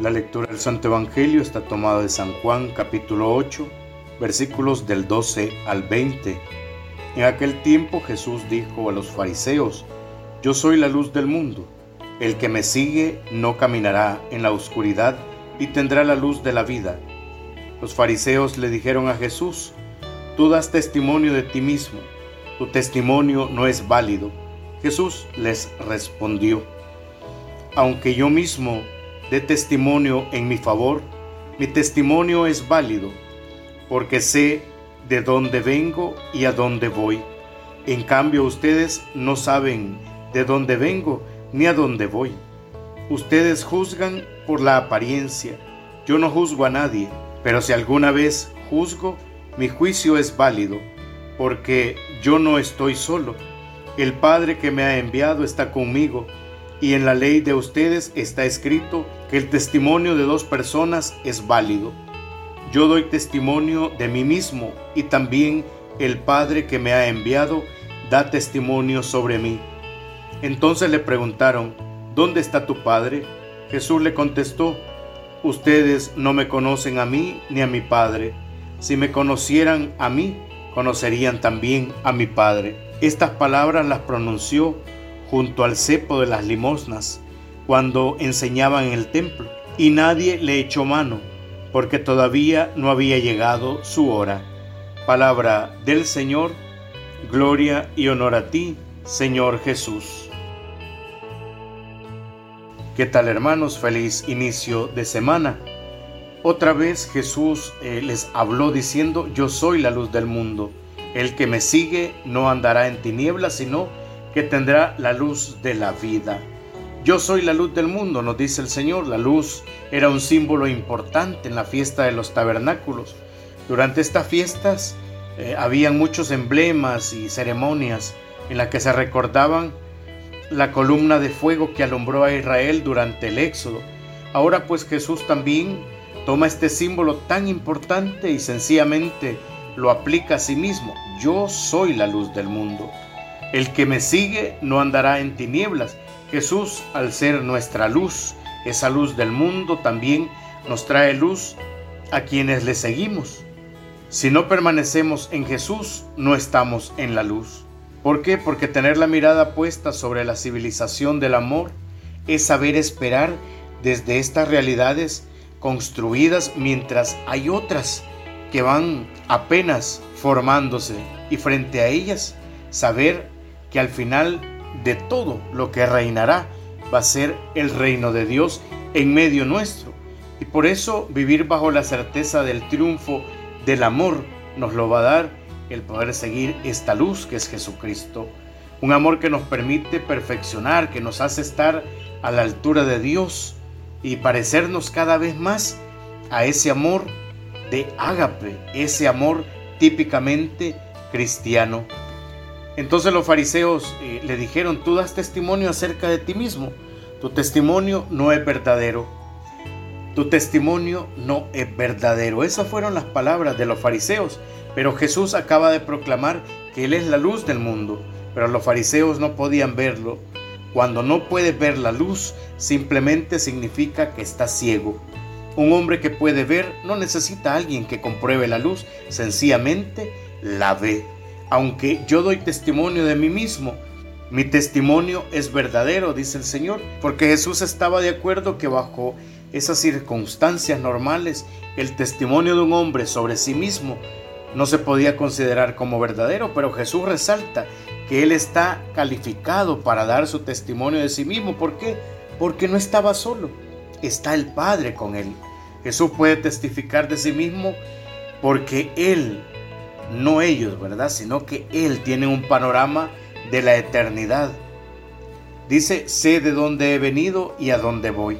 La lectura del Santo Evangelio está tomada de San Juan capítulo 8, versículos del 12 al 20. En aquel tiempo Jesús dijo a los fariseos, Yo soy la luz del mundo. El que me sigue no caminará en la oscuridad y tendrá la luz de la vida. Los fariseos le dijeron a Jesús, Tú das testimonio de ti mismo, tu testimonio no es válido. Jesús les respondió, Aunque yo mismo de testimonio en mi favor, mi testimonio es válido, porque sé de dónde vengo y a dónde voy. En cambio, ustedes no saben de dónde vengo ni a dónde voy. Ustedes juzgan por la apariencia. Yo no juzgo a nadie, pero si alguna vez juzgo, mi juicio es válido, porque yo no estoy solo. El Padre que me ha enviado está conmigo y en la ley de ustedes está escrito que el testimonio de dos personas es válido. Yo doy testimonio de mí mismo y también el Padre que me ha enviado da testimonio sobre mí. Entonces le preguntaron, ¿dónde está tu Padre? Jesús le contestó, ustedes no me conocen a mí ni a mi Padre. Si me conocieran a mí, conocerían también a mi Padre. Estas palabras las pronunció junto al cepo de las limosnas cuando enseñaba en el templo, y nadie le echó mano, porque todavía no había llegado su hora. Palabra del Señor, gloria y honor a ti, Señor Jesús. ¿Qué tal hermanos? Feliz inicio de semana. Otra vez Jesús eh, les habló diciendo, yo soy la luz del mundo. El que me sigue no andará en tinieblas, sino que tendrá la luz de la vida. Yo soy la luz del mundo, nos dice el Señor. La luz era un símbolo importante en la fiesta de los tabernáculos. Durante estas fiestas eh, habían muchos emblemas y ceremonias en las que se recordaban la columna de fuego que alumbró a Israel durante el Éxodo. Ahora pues Jesús también toma este símbolo tan importante y sencillamente lo aplica a sí mismo. Yo soy la luz del mundo. El que me sigue no andará en tinieblas. Jesús, al ser nuestra luz, esa luz del mundo, también nos trae luz a quienes le seguimos. Si no permanecemos en Jesús, no estamos en la luz. ¿Por qué? Porque tener la mirada puesta sobre la civilización del amor es saber esperar desde estas realidades construidas mientras hay otras que van apenas formándose y frente a ellas saber que al final de todo lo que reinará va a ser el reino de Dios en medio nuestro. Y por eso vivir bajo la certeza del triunfo del amor nos lo va a dar el poder seguir esta luz que es Jesucristo. Un amor que nos permite perfeccionar, que nos hace estar a la altura de Dios y parecernos cada vez más a ese amor de ágape, ese amor típicamente cristiano. Entonces los fariseos eh, le dijeron, tú das testimonio acerca de ti mismo, tu testimonio no es verdadero, tu testimonio no es verdadero. Esas fueron las palabras de los fariseos, pero Jesús acaba de proclamar que Él es la luz del mundo, pero los fariseos no podían verlo. Cuando no puedes ver la luz, simplemente significa que estás ciego. Un hombre que puede ver no necesita a alguien que compruebe la luz, sencillamente la ve aunque yo doy testimonio de mí mismo, mi testimonio es verdadero, dice el Señor, porque Jesús estaba de acuerdo que bajo esas circunstancias normales el testimonio de un hombre sobre sí mismo no se podía considerar como verdadero, pero Jesús resalta que Él está calificado para dar su testimonio de sí mismo. ¿Por qué? Porque no estaba solo, está el Padre con Él. Jesús puede testificar de sí mismo porque Él no ellos, ¿verdad? Sino que Él tiene un panorama de la eternidad. Dice, sé de dónde he venido y a dónde voy.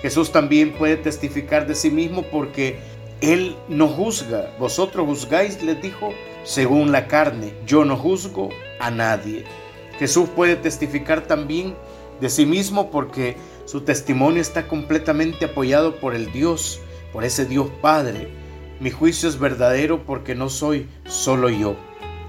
Jesús también puede testificar de sí mismo porque Él no juzga. Vosotros juzgáis, les dijo, según la carne. Yo no juzgo a nadie. Jesús puede testificar también de sí mismo porque su testimonio está completamente apoyado por el Dios, por ese Dios Padre mi juicio es verdadero porque no soy solo yo.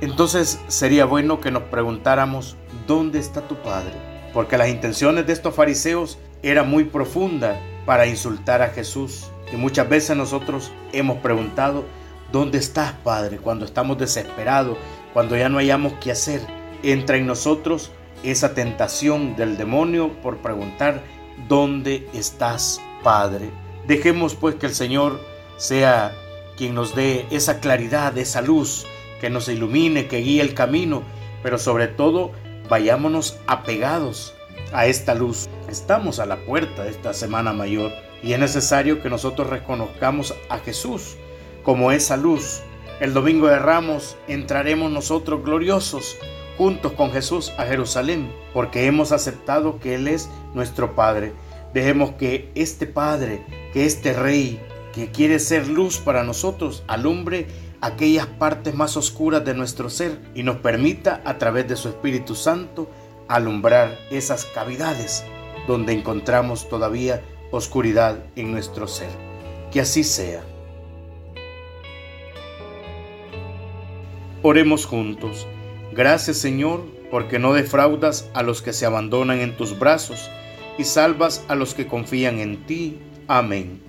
Entonces sería bueno que nos preguntáramos, ¿dónde está tu Padre? Porque las intenciones de estos fariseos eran muy profundas para insultar a Jesús. Y muchas veces nosotros hemos preguntado, ¿dónde estás, Padre? Cuando estamos desesperados, cuando ya no hayamos qué hacer. Entra en nosotros esa tentación del demonio por preguntar, ¿dónde estás, Padre? Dejemos pues que el Señor sea quien nos dé esa claridad, esa luz, que nos ilumine, que guíe el camino, pero sobre todo vayámonos apegados a esta luz. Estamos a la puerta de esta Semana Mayor y es necesario que nosotros reconozcamos a Jesús como esa luz. El domingo de Ramos entraremos nosotros gloriosos juntos con Jesús a Jerusalén porque hemos aceptado que Él es nuestro Padre. Dejemos que este Padre, que este Rey, que quiere ser luz para nosotros, alumbre aquellas partes más oscuras de nuestro ser y nos permita a través de su Espíritu Santo alumbrar esas cavidades donde encontramos todavía oscuridad en nuestro ser. Que así sea. Oremos juntos. Gracias Señor, porque no defraudas a los que se abandonan en tus brazos y salvas a los que confían en ti. Amén.